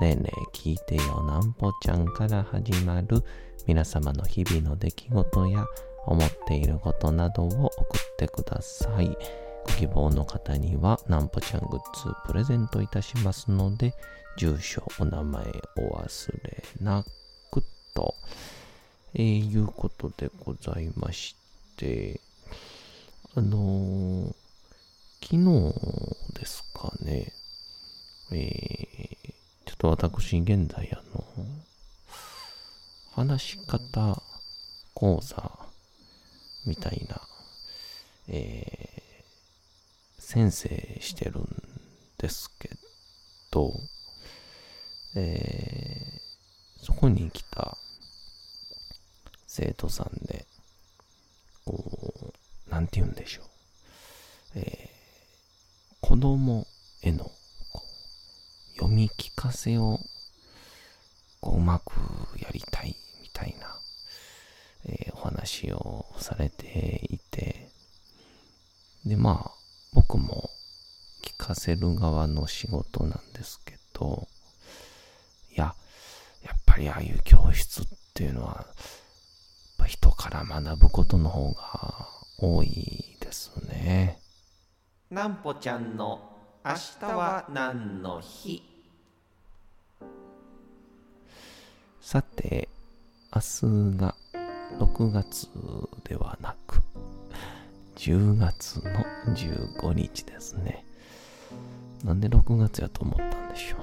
ねえねえ聞いてよなんぽちゃんから始まる皆様の日々の出来事や思っていることなどを送ってください。ご希望の方にはなんぽちゃんグッズプレゼントいたしますので、住所、お名前お忘れなくと、えー、いうことでございまして、あのー昨日ですかね、えー私、現在、あの、話し方講座みたいな、えー先生してるんですけど、えーそこに来た生徒さんで、こう、なんて言うんでしょう。えー子供へのこう読み聞かせをこううまくやりたいみたいな、えーお話をされていて、で、まあ、僕も聞かせる側の仕事なんですけど、いや、やっぱりああいう教室っていうのは、人から学ぶことの方が多いですね。なんぽちゃんの明日は何の日？さて、明日が6月ではなく、10月の15日ですね。なんで6月やと思ったんでしょう？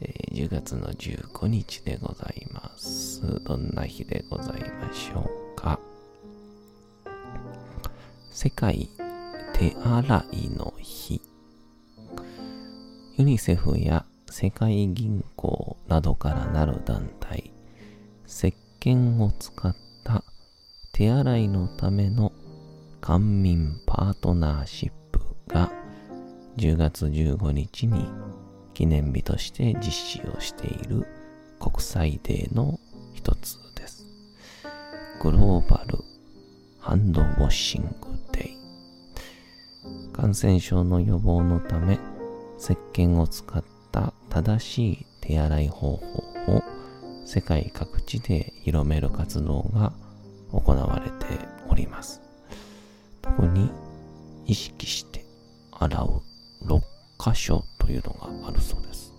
えー10月の15日でございます。どんな日でございましょうか？世界手洗いの日。ユニセフや世界銀行などからなる団体、石鹸を使った手洗いのための官民パートナーシップが10月15日に記念日として実施をしている国際デーの一つです。グローバルハンドウォッシングデイ。感染症の予防のため、石鹸を使っ正しい手洗い方法を世界各地で広める活動が行われております。特に意識して洗う6箇所というのがあるそうです。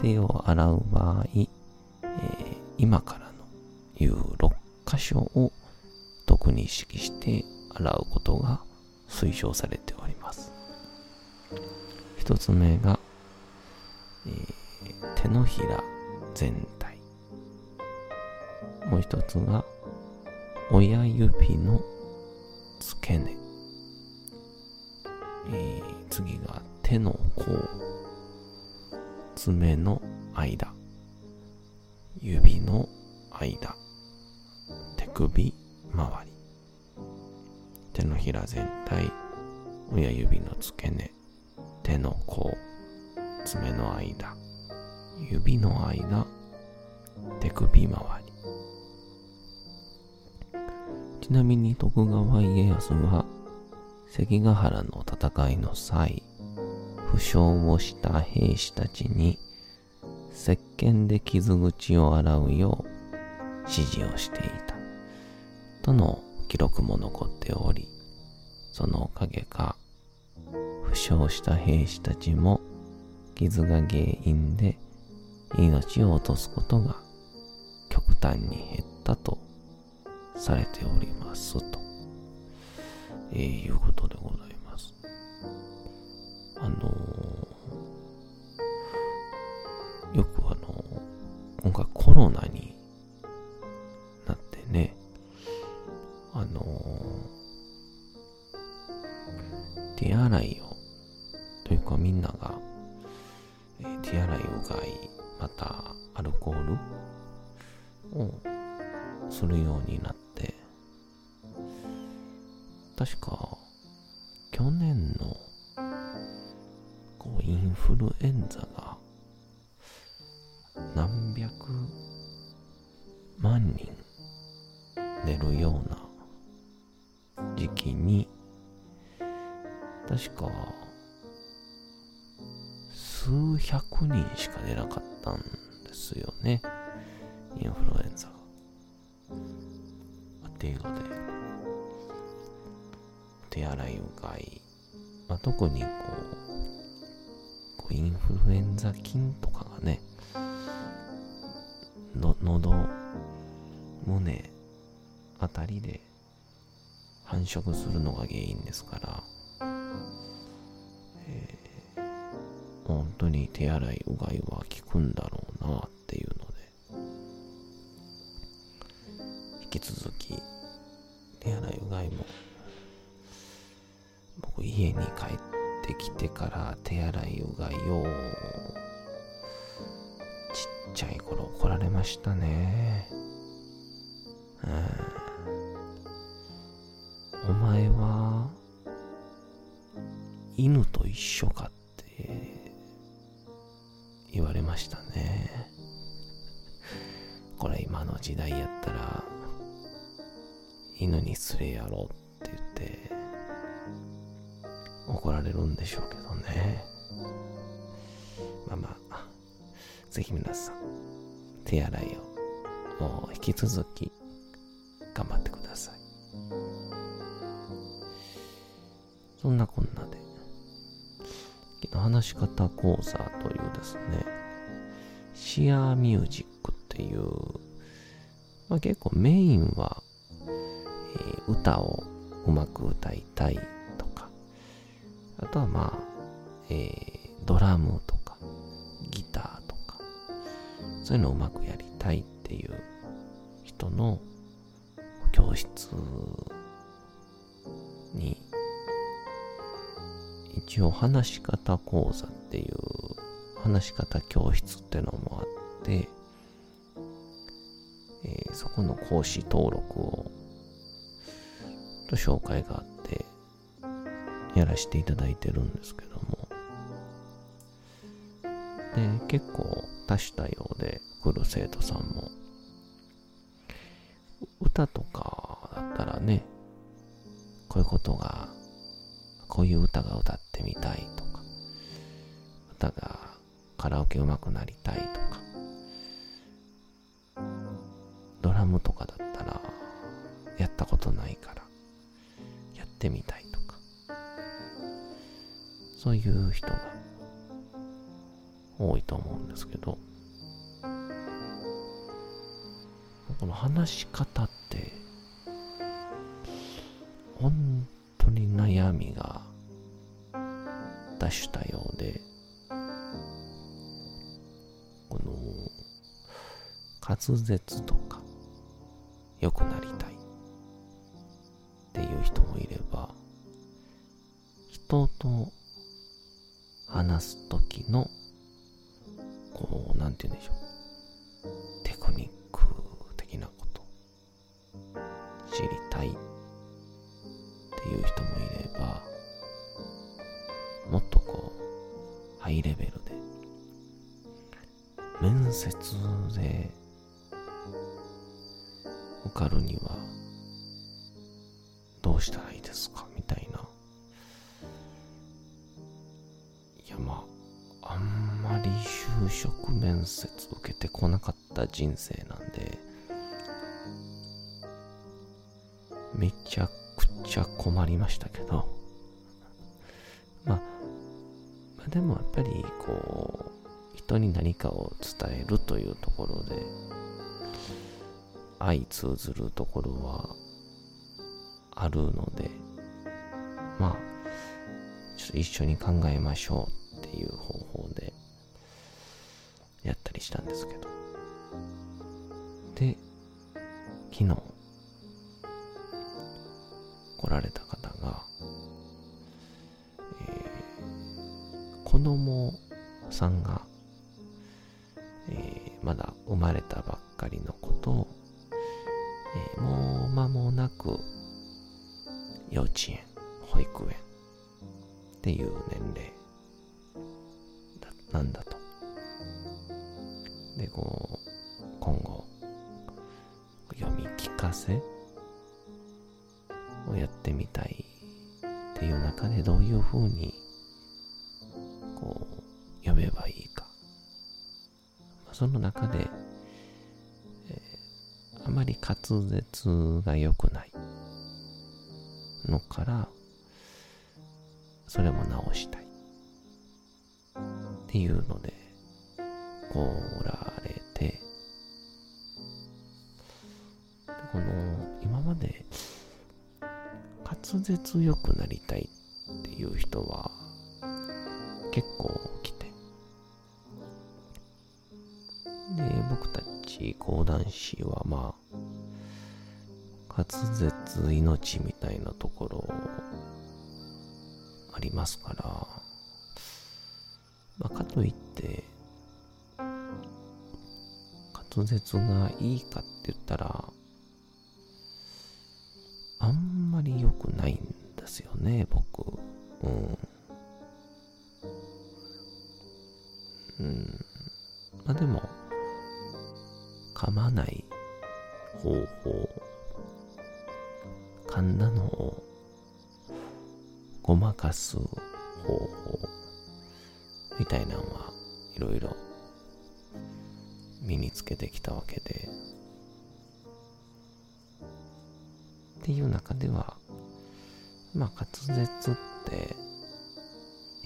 手を洗う場合、えー今からの言う6箇所を特に意識して洗うことが推奨されております。一つ目が、えー手のひら全体。もう一つが、親指の付け根。えー次が手の甲、爪の間、指の間、手首周り。手のひら全体、親指の付け根、手の甲、爪の間、指の間、手首周り。ちなみに徳川家康は関ヶ原の戦いの際、負傷をした兵士たちに石鹸で傷口を洗うよう指示をしていた。との記録も残っており、そのおかげか、負傷した兵士たちも傷が原因で命を落とすことが極端に減ったとされておりますと、えー、いうことでございます。あのー、よくあのー、今回コロナになってね、あの、手洗いを、というかみんなが、手洗いうがい、またアルコールをするようになって、確か、去年の、こう、インフルエンザが、何百万人出るような時期に、確か、数百人しか出なかったんですよね。インフルエンザが。っていうので、手洗いうがい、まあ、特にこう、こうインフルエンザ菌とかがね、の、喉、胸あたりで繁殖するのが原因ですから、えー、本当に手洗いうがいは効くんだろうなっていうので、引き続き手洗いうがいも僕家に帰ってきてから手洗いうがいをちっちゃい頃怒られましたね。うん、お前はれるんでしょうけどね。まあまあ、ぜひ皆さん手洗いをもう引き続き頑張ってください。そんなこんなで、昨日話し方講座というですね、シアーミュージックっていう、まあ、結構メインは、えー、歌をうまく歌いたいと、はまあ、えー、ドラムとか、ギターとか、そういうのをうまくやりたいっていう人の教室に一応話し方講座っていう話し方教室っていうのもあって、えー、そこの講師登録をと紹介があってやらせていただいてるんですけども。で結構多種多様で来る生徒さんも。歌とかだったらね、こういうことが、こういう歌が歌ってみたいとか、歌がカラオケ上手くなりたいとか、ですけど、この話し方って本当に悩みが多種多様でこの滑舌とか良くなりたい。っていう人もいれば人とどうしたらいいですか？みたいな。いやまああんまり就職面接受けてこなかった人生なんでめちゃくちゃ困りましたけど。まあまあでもやっぱりこう人に何かを伝えるというところで相通ずるところはあるのでまあちょっと一緒に考えましょうっていう方法でやったりしたんですけど。で昨日来られた方が、えー、子供さんが、えー、まだ生まれたばっかりの子と、えー、もう間もなく幼稚園、保育園っていう年齢だなんだと。で、こう、今後、読み聞かせをやってみたいっていう中でどういう風にこう読めばいいか、その中で、えー、あまり滑舌が良くないのからそれも直したい。っていうので来られて。この今まで滑舌良くなりたいっていう人は結構来て。で僕たち講談師はまあ滑舌命みたいなところありますから、まあ、かといって滑舌がいいかって言ったらあんまり良くないんですよね、噛んだのをごまかす方法、みたいなのはいろいろ身につけてきたわけで、っていう中では、まあ、滑舌って、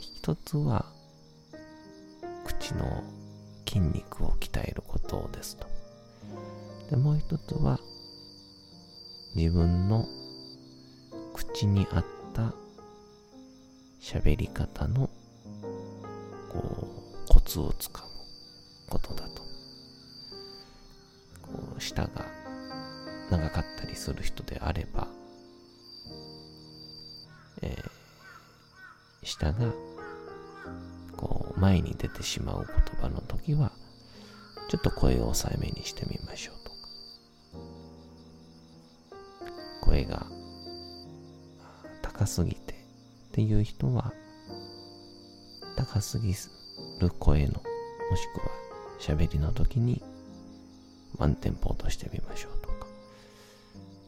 一つは、口の筋肉を鍛えることですと。で、もう一つは、自分の口に合った喋り方の、こう、コツをつかむことだと。こう、舌が長かったりする人であれば、えー、下が、こう、前に出てしまう言葉の時は、ちょっと声を抑えめにしてみましょうとか。声が高すぎてっていう人は、高すぎる声の、もしくは喋りの時にワンテンポ落としてみましょうとか。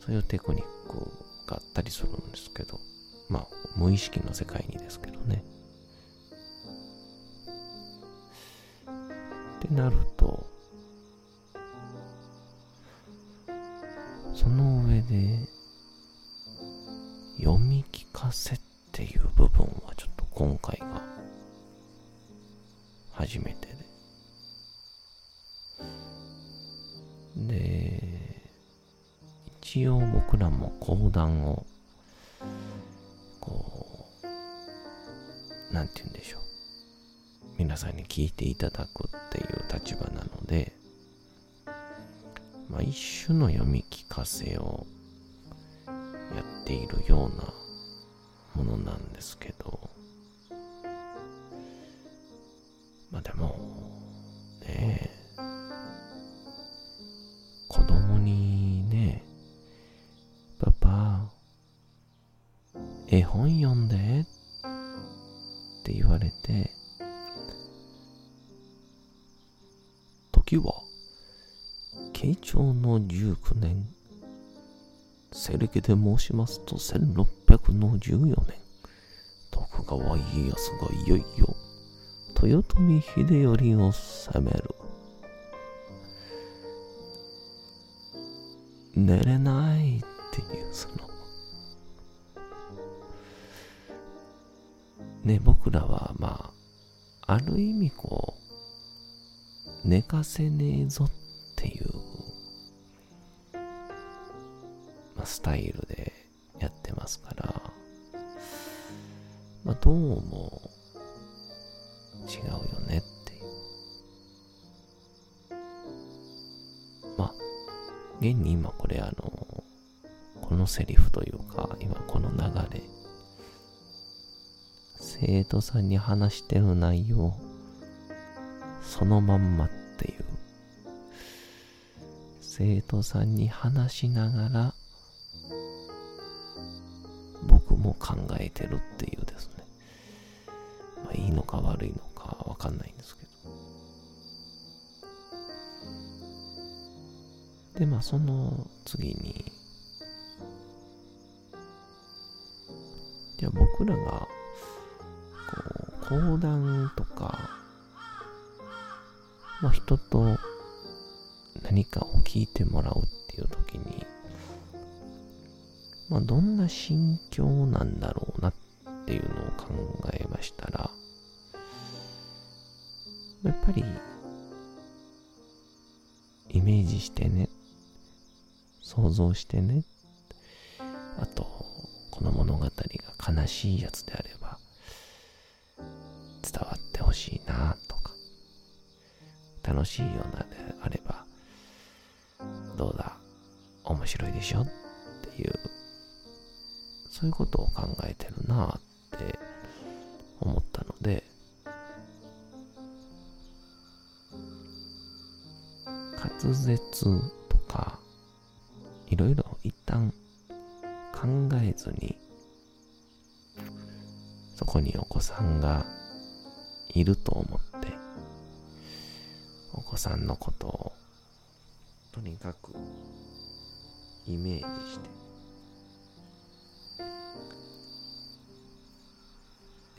そういうテクニックがあったりするんですけど、まあ、無意識の世界にですけどね。ってなると、初めてで。で、一応僕らも講談を、こう、なんて言うんでしょう。皆さんに聞いていただくっていう立場なので、まあ一種の読み聞かせをやっているようなものなんですけど長の19年、西暦で申しますと1614年、徳川家康がいよいよ豊臣秀頼を攻める。寝れないっていうその。ね、僕らはまあ、ある意味こう、寝かせねえぞっタイルでやってますから、まあ、どうも違うよねっていう。まあ、現に今これあの、このセリフというか、今この流れ、生徒さんに話してる内容、そのまんまっていう。生徒さんに話しながら、考えてるっていうですね。まあいいのか悪いのかわかんないんですけど。で、まあその次に、じゃあ僕らがこう講談とか、まあ、人と何かを聞いてもらうっていう時に、まあ、どんな心境なんだろうなっていうのを考えましたら、やっぱり、イメージしてね、想像してね、あと、この物語が悲しいやつであれば、伝わってほしいなとか、楽しいようなであれば、どうだ、面白いでしょ、そういうことを考えてるなって思ったので、滑舌とか、いろいろ一旦考えずに、そこにお子さんがいると思って、お子さんのことを、とにかく、イメージして、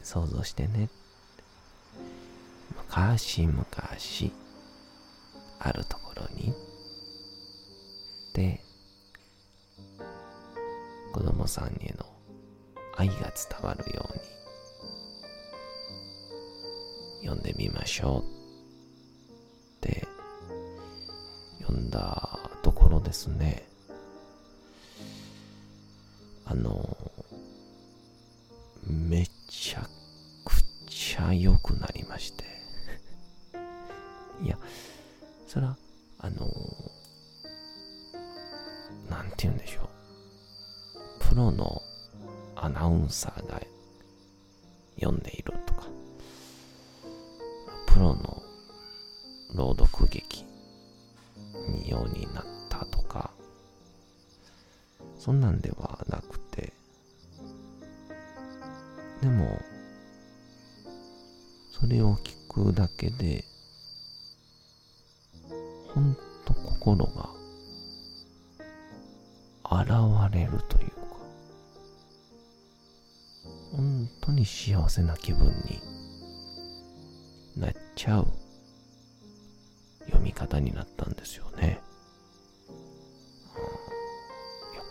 想像してね。昔々、あるところに、で、子供さんへの愛が伝わるように、読んでみましょうって読んだところですね。あの、プロのアナウンサーが読んでいるとか、プロの朗読劇にようになったとか、そんなんではなくて、でも、それを聞くだけで、ほんと心が現れるというに幸せな気分になっちゃう読み方になったんですよね。いや、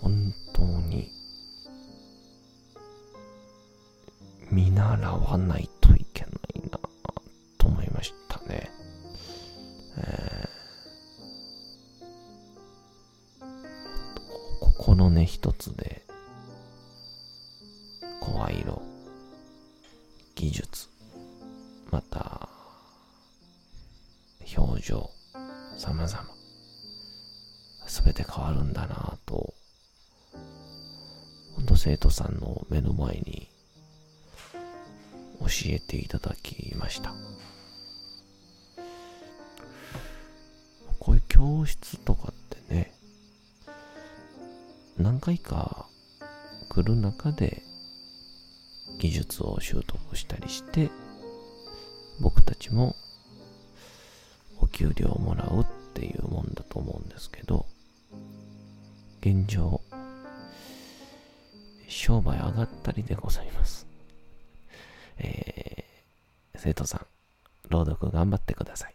本当に見習わないといけないなと思いましたね。えー、心根一つで術、また、表情、様々、すべて変わるんだなと、ほんと生徒さんの目の前に教えていただきました。こういう教室とかってね、何回か来る中で技術を習得したりして、僕たちもお給料をもらうっていうもんだと思うんですけど、現状、商売上がったりでございます。えー、生徒さん、朗読頑張ってください。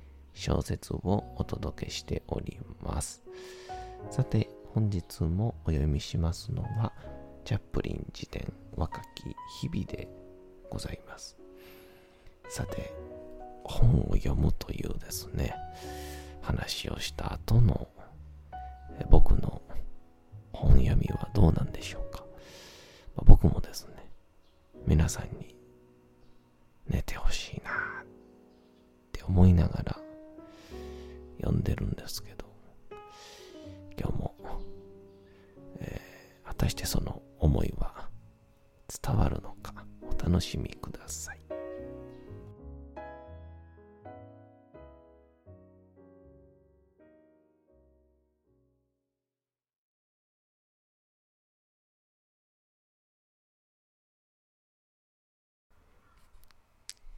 小説をお届けしております。さて、本日もお読みしますのは、チャップリン自伝若き日々でございます。さて、本を読むというですね、話をした後の僕の本読みはどうなんでしょうか。ま僕もですね、皆さんに寝てほしいなって思いながら読んでるんですけど、今日も、えー、果たしてその思いは伝わるのかお楽しみください。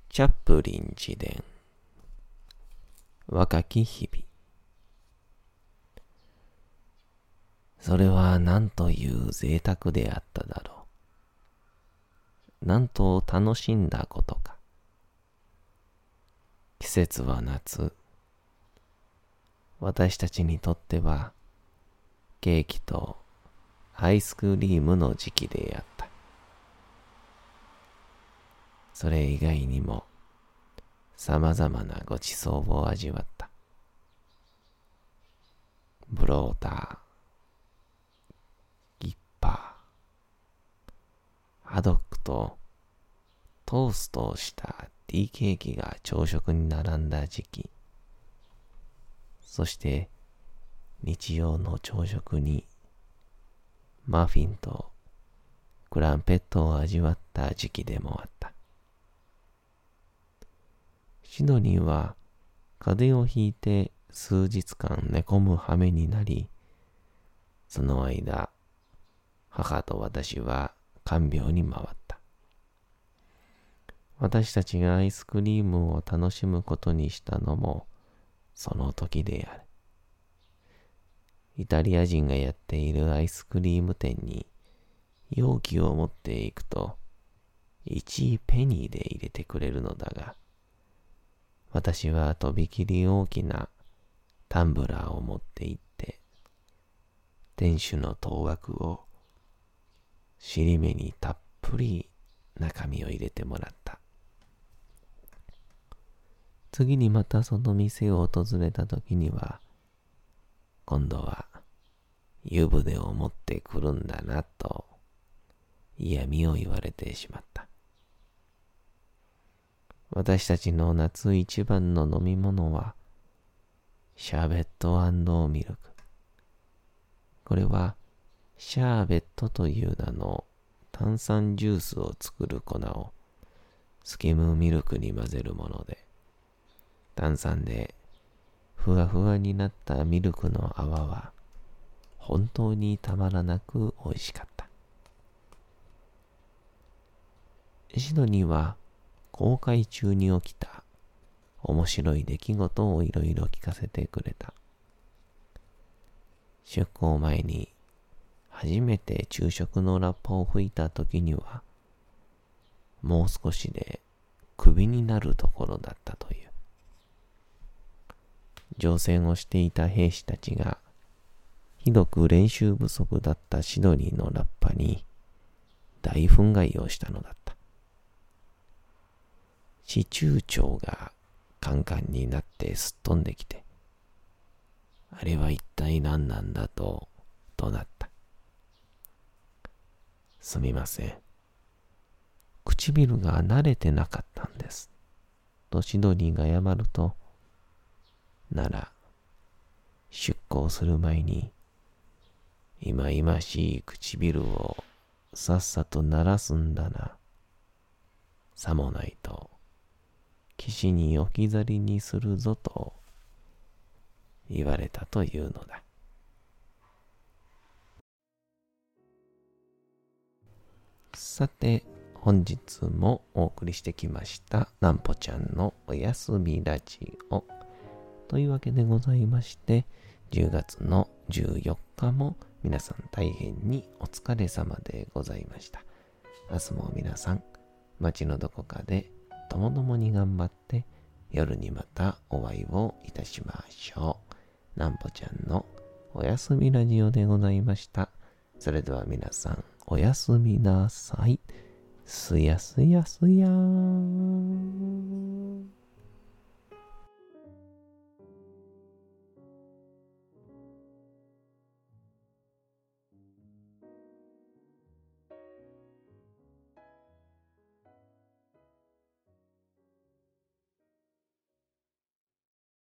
チャップリン自伝若き日々それは何という贅沢であっただろう。なんと楽しんだことか。季節は夏。私たちにとってはケーキとアイスクリームの時期であった。それ以外にも様々なごちそうを味わった。ブローター、ギッパー、ハドックとトーストをしたティーケーキが朝食に並んだ時期。そして日曜の朝食にマフィンとクランペットを味わった時期でもあった。シドニーは風邪をひいて数日間寝込む羽目になり、その間、母と私は看病に回った。私たちがアイスクリームを楽しむことにしたのもその時である。イタリア人がやっているアイスクリーム店に容器を持っていくと1ペニーで入れてくれるのだが、私はとびきり大きなタンブラーを持って行って、店主の当枠を尻目にたっぷり中身を入れてもらった。次にまたその店を訪れた時には、今度は湯船を持ってくるんだなと嫌味を言われてしまった。私たちの夏一番の飲み物は、シャーベットミルク。これは、シャーベットという名の炭酸ジュースを作る粉をスキムミルクに混ぜるもので、炭酸でふわふわになったミルクの泡は本当にたまらなく美味しかった。シドニーは公開中に起きた面白い出来事をいろいろ聞かせてくれた。出航前に初めて昼食のラッパを吹いた時には、もう少しでクビになるところだったという。乗船をしていた兵士たちが、ひどく練習不足だったシドニーのラッパに大憤慨をしたのだった。市中長がカンカンになってすっ飛んできて、あれは一体何なんだと怒鳴った。すみません。唇が慣れてなかったんです。とシドニーが謝ると、なら、出航する前に、いまいましい唇をさっさと鳴らすんだな。さもないと、岸に置き去りにするぞと言われたというのだ。さて、本日もお送りしてきましたなんぽちゃんのおやすみラジオというわけでございまして10月の14日も皆さん大変にお疲れ様でございました明日も皆さん街のどこかでともどもに頑張って夜にまたお会いをいたしましょうなんぽちゃんのおやすみラジオでございましたそれでは皆さんおやすみなさい。すやすやすやーん。